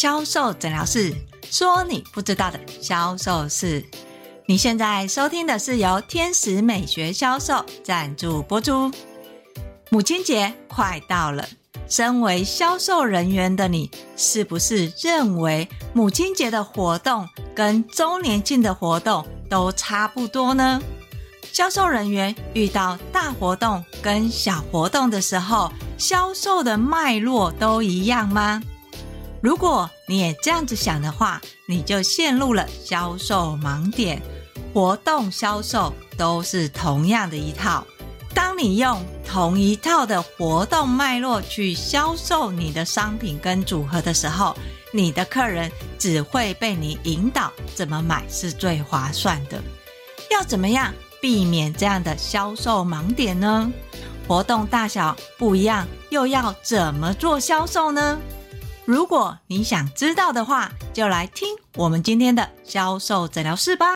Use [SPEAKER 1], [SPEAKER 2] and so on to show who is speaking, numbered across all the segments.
[SPEAKER 1] 销售诊疗室，说你不知道的销售事。你现在收听的是由天使美学销售赞助播出。母亲节快到了，身为销售人员的你，是不是认为母亲节的活动跟周年庆的活动都差不多呢？销售人员遇到大活动跟小活动的时候，销售的脉络都一样吗？如果你也这样子想的话，你就陷入了销售盲点。活动销售都是同样的一套。当你用同一套的活动脉络去销售你的商品跟组合的时候，你的客人只会被你引导怎么买是最划算的。要怎么样避免这样的销售盲点呢？活动大小不一样，又要怎么做销售呢？如果你想知道的话，就来听我们今天的销售诊疗室吧。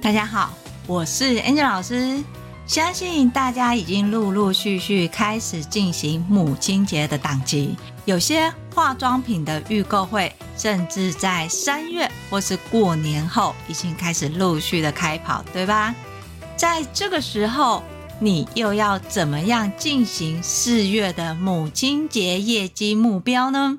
[SPEAKER 1] 大家好，我是 Angel 老师。相信大家已经陆陆续续开始进行母亲节的档期，有些化妆品的预购会，甚至在三月或是过年后已经开始陆续的开跑，对吧？在这个时候，你又要怎么样进行四月的母亲节业绩目标呢？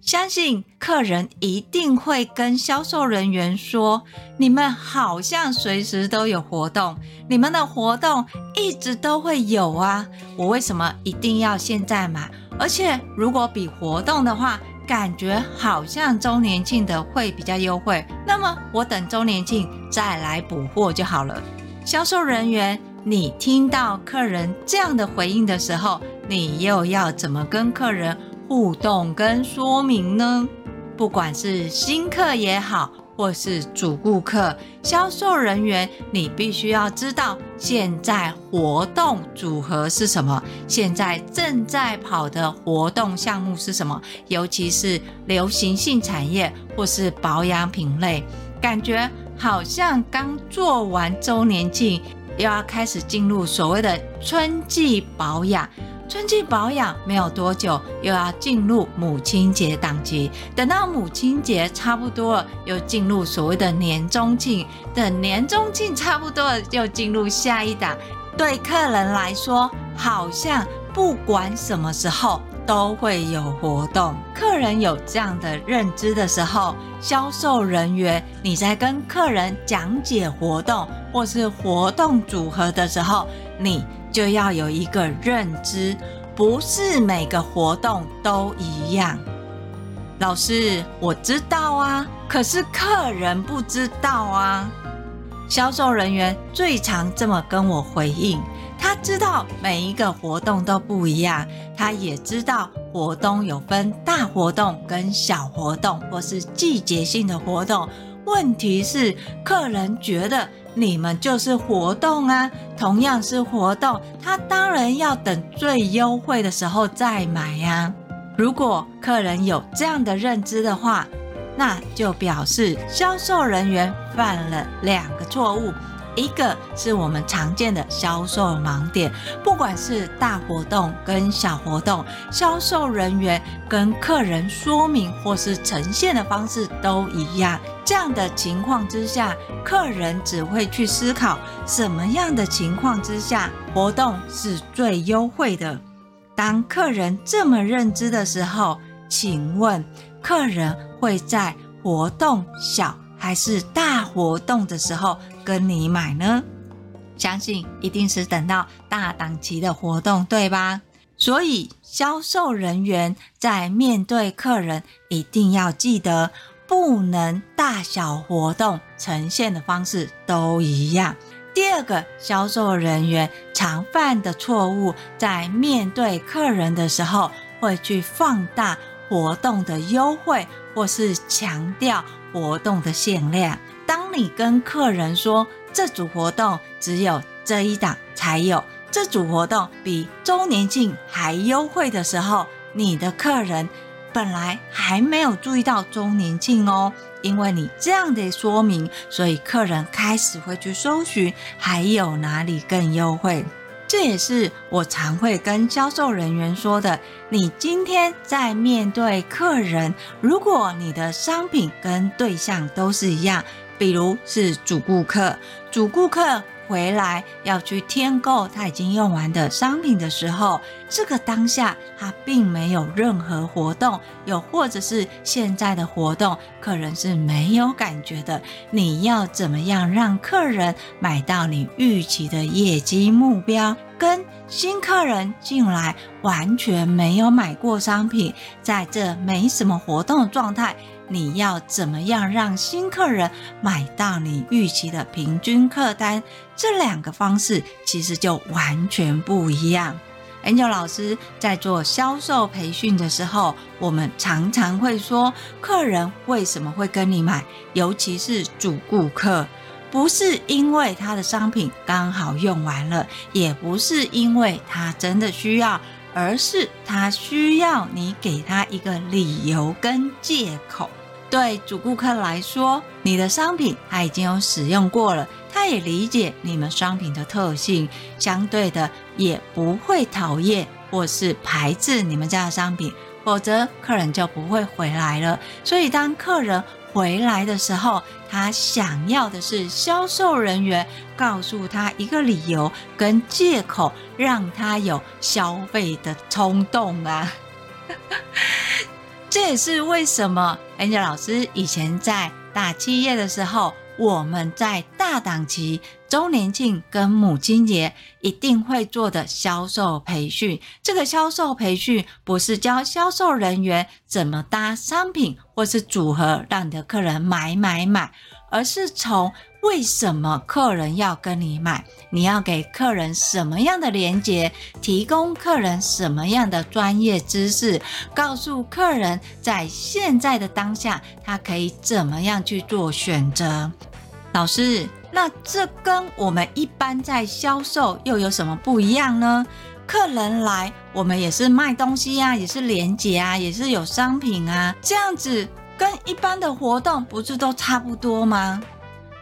[SPEAKER 1] 相信客人一定会跟销售人员说：“你们好像随时都有活动，你们的活动一直都会有啊！我为什么一定要现在买？而且如果比活动的话，感觉好像周年庆的会比较优惠。那么我等周年庆再来补货就好了。”销售人员，你听到客人这样的回应的时候，你又要怎么跟客人互动跟说明呢？不管是新客也好，或是主顾客，销售人员，你必须要知道现在活动组合是什么，现在正在跑的活动项目是什么，尤其是流行性产业或是保养品类，感觉好像刚做完周年庆，又要开始进入所谓的春季保养。春季保养没有多久，又要进入母亲节档期。等到母亲节差不多了，又进入所谓的年终庆。等年终庆差不多了，又进入下一档。对客人来说，好像不管什么时候都会有活动。客人有这样的认知的时候，销售人员你在跟客人讲解活动或是活动组合的时候，你。就要有一个认知，不是每个活动都一样。老师，我知道啊，可是客人不知道啊。销售人员最常这么跟我回应，他知道每一个活动都不一样，他也知道活动有分大活动跟小活动，或是季节性的活动。问题是，客人觉得。你们就是活动啊，同样是活动，他当然要等最优惠的时候再买呀。如果客人有这样的认知的话，那就表示销售人员犯了两个错误。一个是我们常见的销售盲点，不管是大活动跟小活动，销售人员跟客人说明或是呈现的方式都一样。这样的情况之下，客人只会去思考什么样的情况之下活动是最优惠的。当客人这么认知的时候，请问客人会在活动小还是大活动的时候跟你买呢？相信一定是等到大档期的活动，对吧？所以销售人员在面对客人，一定要记得，不能大小活动呈现的方式都一样。第二个，销售人员常犯的错误，在面对客人的时候，会去放大活动的优惠，或是强调。活动的限量。当你跟客人说这组活动只有这一档才有，这组活动比周年庆还优惠的时候，你的客人本来还没有注意到周年庆哦，因为你这样的说明，所以客人开始会去搜寻还有哪里更优惠。这也是我常会跟销售人员说的。你今天在面对客人，如果你的商品跟对象都是一样，比如是主顾客，主顾客。回来要去添购他已经用完的商品的时候，这个当下他并没有任何活动，又或者是现在的活动，客人是没有感觉的。你要怎么样让客人买到你预期的业绩目标？跟新客人进来完全没有买过商品，在这没什么活动的状态。你要怎么样让新客人买到你预期的平均客单？这两个方式其实就完全不一样。Angel 老师在做销售培训的时候，我们常常会说，客人为什么会跟你买？尤其是主顾客，不是因为他的商品刚好用完了，也不是因为他真的需要。而是他需要你给他一个理由跟借口。对主顾客来说，你的商品他已经有使用过了，他也理解你们商品的特性，相对的也不会讨厌或是排斥你们家的商品，否则客人就不会回来了。所以当客人回来的时候，他想要的是销售人员告诉他一个理由跟借口，让他有消费的冲动啊。这也是为什么 Angel 老师以前在大企业的时候，我们在大档期、周年庆跟母亲节一定会做的销售培训。这个销售培训不是教销售人员怎么搭商品或是组合，让你的客人买买买，而是从为什么客人要跟你买？你要给客人什么样的连接？提供客人什么样的专业知识？告诉客人在现在的当下，他可以怎么样去做选择？老师，那这跟我们一般在销售又有什么不一样呢？客人来，我们也是卖东西啊，也是连结啊，也是有商品啊，这样子跟一般的活动不是都差不多吗？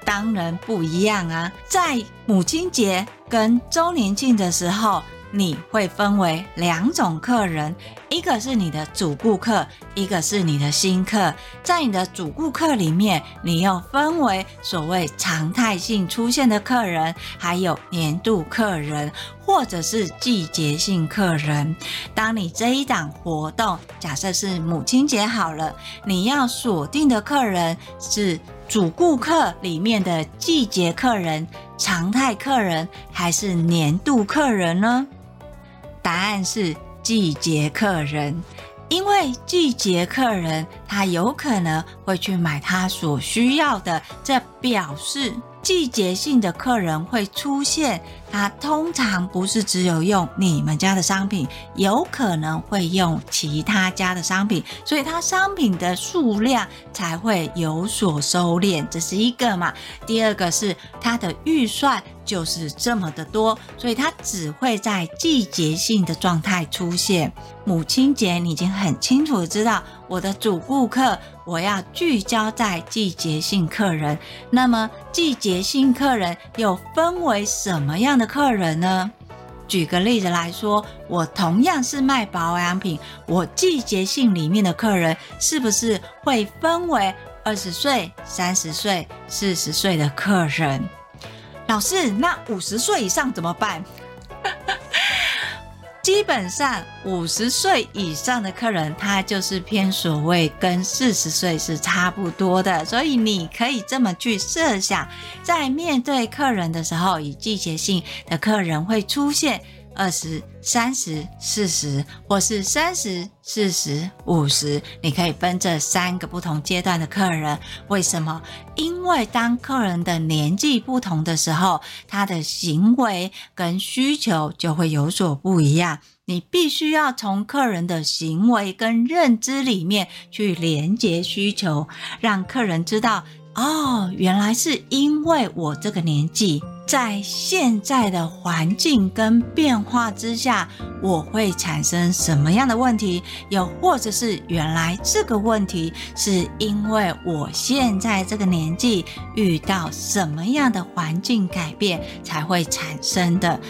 [SPEAKER 1] 当然不一样啊！在母亲节跟周年庆的时候，你会分为两种客人，一个是你的主顾客，一个是你的新客。在你的主顾客里面，你又分为所谓常态性出现的客人，还有年度客人，或者是季节性客人。当你这一档活动，假设是母亲节好了，你要锁定的客人是。主顾客里面的季节客人、常态客人还是年度客人呢？答案是季节客人，因为季节客人他有可能会去买他所需要的，这表示。季节性的客人会出现，他通常不是只有用你们家的商品，有可能会用其他家的商品，所以他商品的数量才会有所收敛，这是一个嘛。第二个是他的预算就是这么的多，所以他只会在季节性的状态出现。母亲节你已经很清楚的知道，我的主顾客。我要聚焦在季节性客人，那么季节性客人又分为什么样的客人呢？举个例子来说，我同样是卖保养品，我季节性里面的客人是不是会分为二十岁、三十岁、四十岁的客人？老师，那五十岁以上怎么办？基本上五十岁以上的客人，他就是偏所谓跟四十岁是差不多的，所以你可以这么去设想，在面对客人的时候，以季节性的客人会出现。二十、三十、四十，或是三十、四十、五十，你可以分这三个不同阶段的客人。为什么？因为当客人的年纪不同的时候，他的行为跟需求就会有所不一样。你必须要从客人的行为跟认知里面去连接需求，让客人知道，哦，原来是因为我这个年纪。在现在的环境跟变化之下，我会产生什么样的问题？又或者是原来这个问题是因为我现在这个年纪遇到什么样的环境改变才会产生的？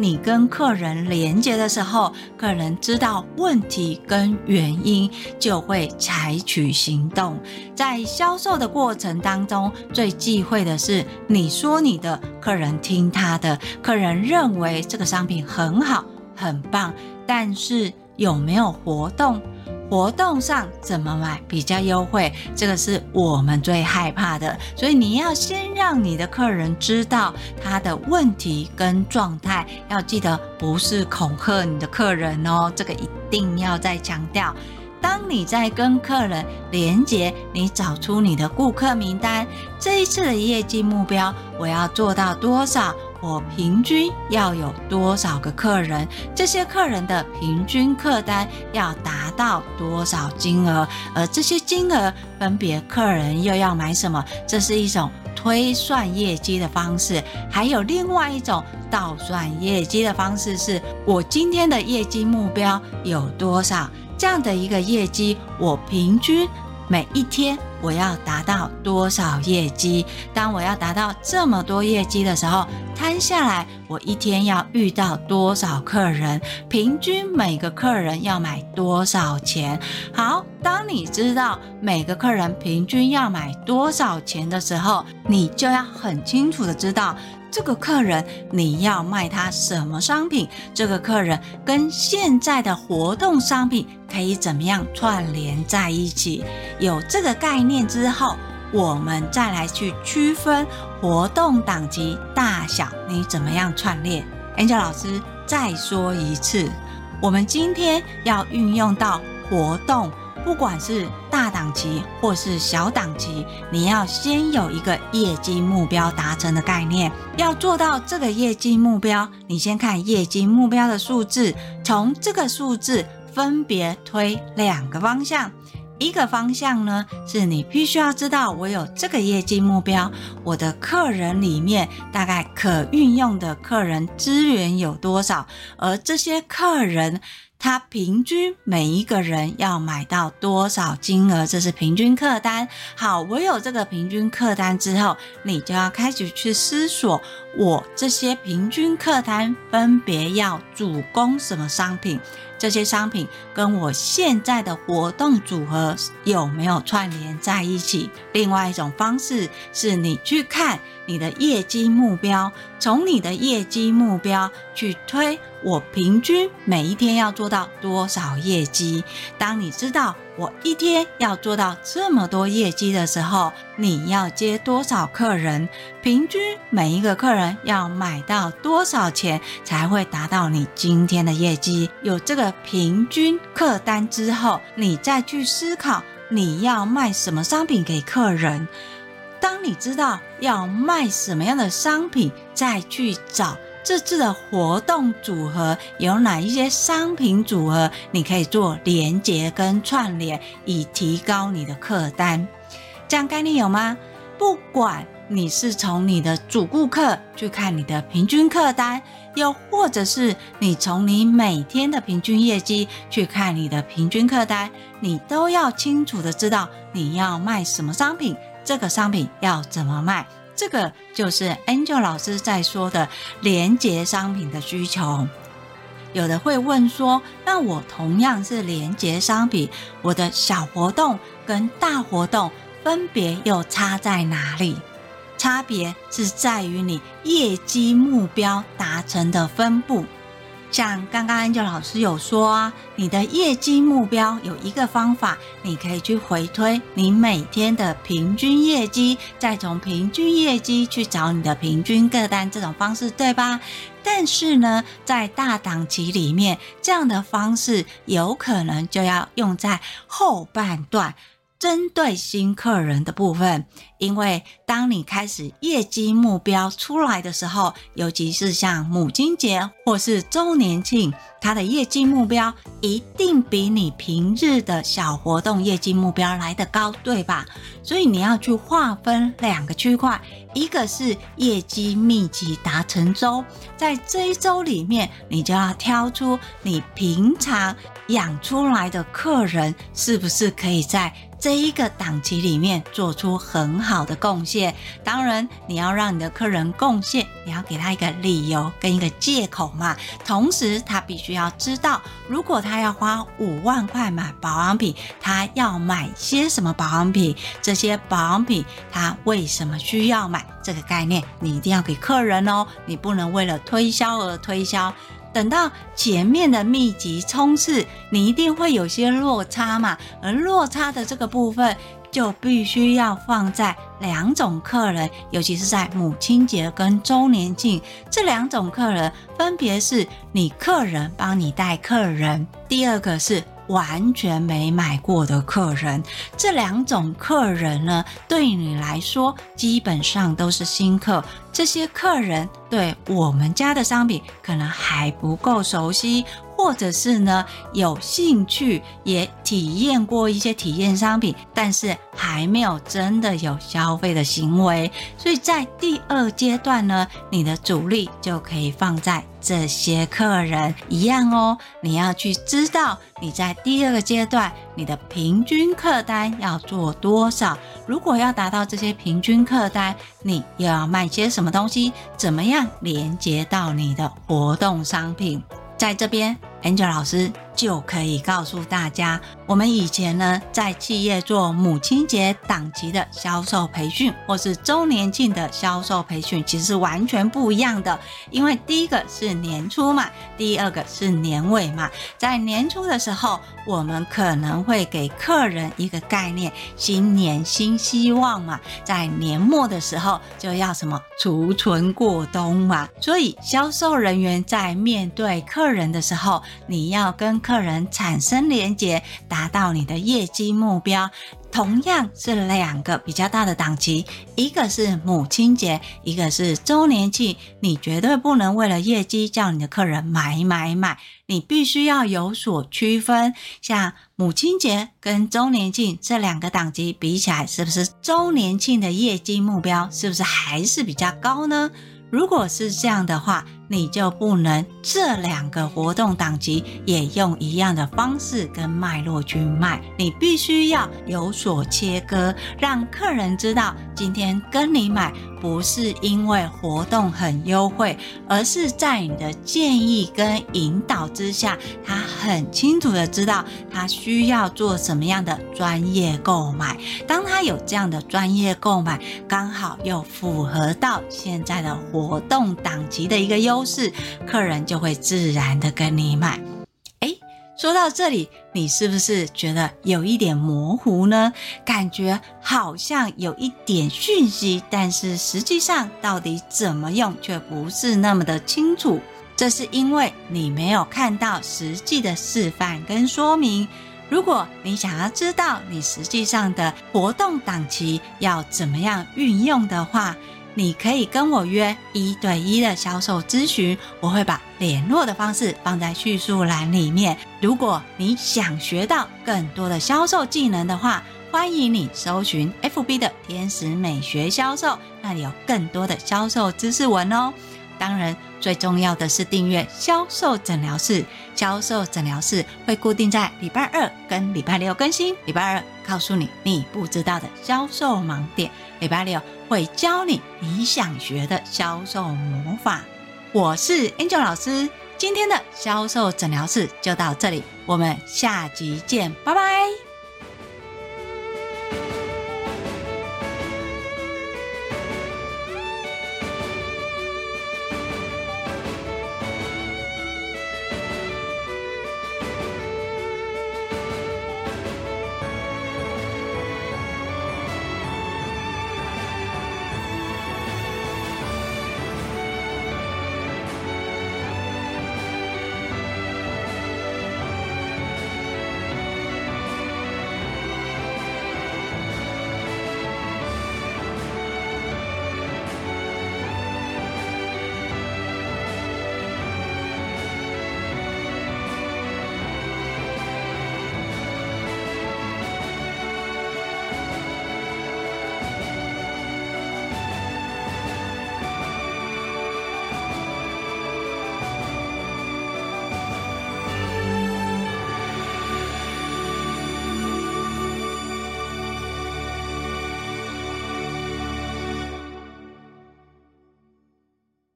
[SPEAKER 1] 你跟客人连接的时候，客人知道问题跟原因，就会采取行动。在销售的过程当中，最忌讳的是你说你的，客人听他的，客人认为这个商品很好、很棒，但是有没有活动？活动上怎么买比较优惠？这个是我们最害怕的。所以你要先让你的客人知道他的问题跟状态，要记得不是恐吓你的客人哦，这个一定要再强调。当你在跟客人连接，你找出你的顾客名单，这一次的业绩目标我要做到多少？我平均要有多少个客人？这些客人的平均客单要达到多少金额？而这些金额分别客人又要买什么？这是一种推算业绩的方式。还有另外一种倒算业绩的方式，是我今天的业绩目标有多少？这样的一个业绩，我平均。每一天我要达到多少业绩？当我要达到这么多业绩的时候，摊下来我一天要遇到多少客人？平均每个客人要买多少钱？好，当你知道每个客人平均要买多少钱的时候，你就要很清楚的知道。这个客人你要卖他什么商品？这个客人跟现在的活动商品可以怎么样串联在一起？有这个概念之后，我们再来去区分活动档级大小，你怎么样串联？Angel 老师再说一次，我们今天要运用到活动。不管是大档期或是小档期，你要先有一个业绩目标达成的概念。要做到这个业绩目标，你先看业绩目标的数字，从这个数字分别推两个方向。一个方向呢，是你必须要知道，我有这个业绩目标，我的客人里面大概可运用的客人资源有多少，而这些客人。他平均每一个人要买到多少金额？这是平均客单。好，我有这个平均客单之后，你就要开始去思索，我这些平均客单分别要主攻什么商品？这些商品跟我现在的活动组合有没有串联在一起？另外一种方式是你去看你的业绩目标，从你的业绩目标去推，我平均每一天要做到多少业绩？当你知道我一天要做到这么多业绩的时候，你要接多少客人？平均每一个客人要买到多少钱才会达到你今天的业绩？有这个平均客单之后，你再去思考你要卖什么商品给客人。当你知道要卖什么样的商品，再去找。这次的活动组合有哪一些商品组合？你可以做连接跟串联，以提高你的客单。这样概念有吗？不管你是从你的主顾客去看你的平均客单，又或者是你从你每天的平均业绩去看你的平均客单，你都要清楚的知道你要卖什么商品，这个商品要怎么卖。这个就是 Angel 老师在说的连接商品的需求。有的会问说，那我同样是连接商品，我的小活动跟大活动分别又差在哪里？差别是在于你业绩目标达成的分布。像刚刚 Angel 老师有说，你的业绩目标有一个方法，你可以去回推你每天的平均业绩，再从平均业绩去找你的平均个单，这种方式对吧？但是呢，在大档期里面，这样的方式有可能就要用在后半段。针对新客人的部分，因为当你开始业绩目标出来的时候，尤其是像母亲节或是周年庆，它的业绩目标一定比你平日的小活动业绩目标来得高，对吧？所以你要去划分两个区块，一个是业绩密集达成周，在这一周里面，你就要挑出你平常养出来的客人是不是可以在这一个档期里面做出很好的贡献，当然你要让你的客人贡献，你要给他一个理由跟一个借口嘛。同时，他必须要知道，如果他要花五万块买保养品，他要买些什么保养品？这些保养品他为什么需要买？这个概念你一定要给客人哦，你不能为了推销而推销。等到前面的密集冲刺，你一定会有些落差嘛，而落差的这个部分就必须要放在两种客人，尤其是在母亲节跟周年庆这两种客人，分别是你客人帮你带客人，第二个是。完全没买过的客人，这两种客人呢，对你来说基本上都是新客。这些客人对我们家的商品可能还不够熟悉。或者是呢，有兴趣也体验过一些体验商品，但是还没有真的有消费的行为，所以在第二阶段呢，你的主力就可以放在这些客人一样哦。你要去知道你在第二个阶段你的平均客单要做多少，如果要达到这些平均客单，你又要卖些什么东西？怎么样连接到你的活动商品？在这边，Angel 老师就可以告诉大家，我们以前呢，在企业做母亲节档期的销售培训，或是周年庆的销售培训，其实是完全不一样的。因为第一个是年初嘛，第二个是年尾嘛。在年初的时候，我们可能会给客人一个概念：新年新希望嘛。在年末的时候，就要什么储存过冬嘛。所以，销售人员在面对客人的时候，你要跟客人产生连结，达到你的业绩目标。同样是两个比较大的档期，一个是母亲节，一个是周年庆。你绝对不能为了业绩叫你的客人买买买，你必须要有所区分。像母亲节跟周年庆这两个档期比起来，是不是周年庆的业绩目标是不是还是比较高呢？如果是这样的话，你就不能这两个活动档期也用一样的方式跟脉络去卖，你必须要有所切割，让客人知道今天跟你买不是因为活动很优惠，而是在你的建议跟引导之下，他很清楚的知道他需要做什么样的专业购买。当他有这样的专业购买，刚好又符合到现在的活动档期的一个优。都是客人就会自然的跟你买。诶，说到这里，你是不是觉得有一点模糊呢？感觉好像有一点讯息，但是实际上到底怎么用却不是那么的清楚。这是因为你没有看到实际的示范跟说明。如果你想要知道你实际上的活动档期要怎么样运用的话，你可以跟我约一对一的销售咨询，我会把联络的方式放在叙述栏里面。如果你想学到更多的销售技能的话，欢迎你搜寻 FB 的天使美学销售，那里有更多的销售知识文哦。当然，最重要的是订阅销售诊疗室。销售诊疗室会固定在礼拜二跟礼拜六更新。礼拜二告诉你你不知道的销售盲点，礼拜六会教你你想学的销售魔法。我是 Angel 老师，今天的销售诊疗室就到这里，我们下集见，拜拜。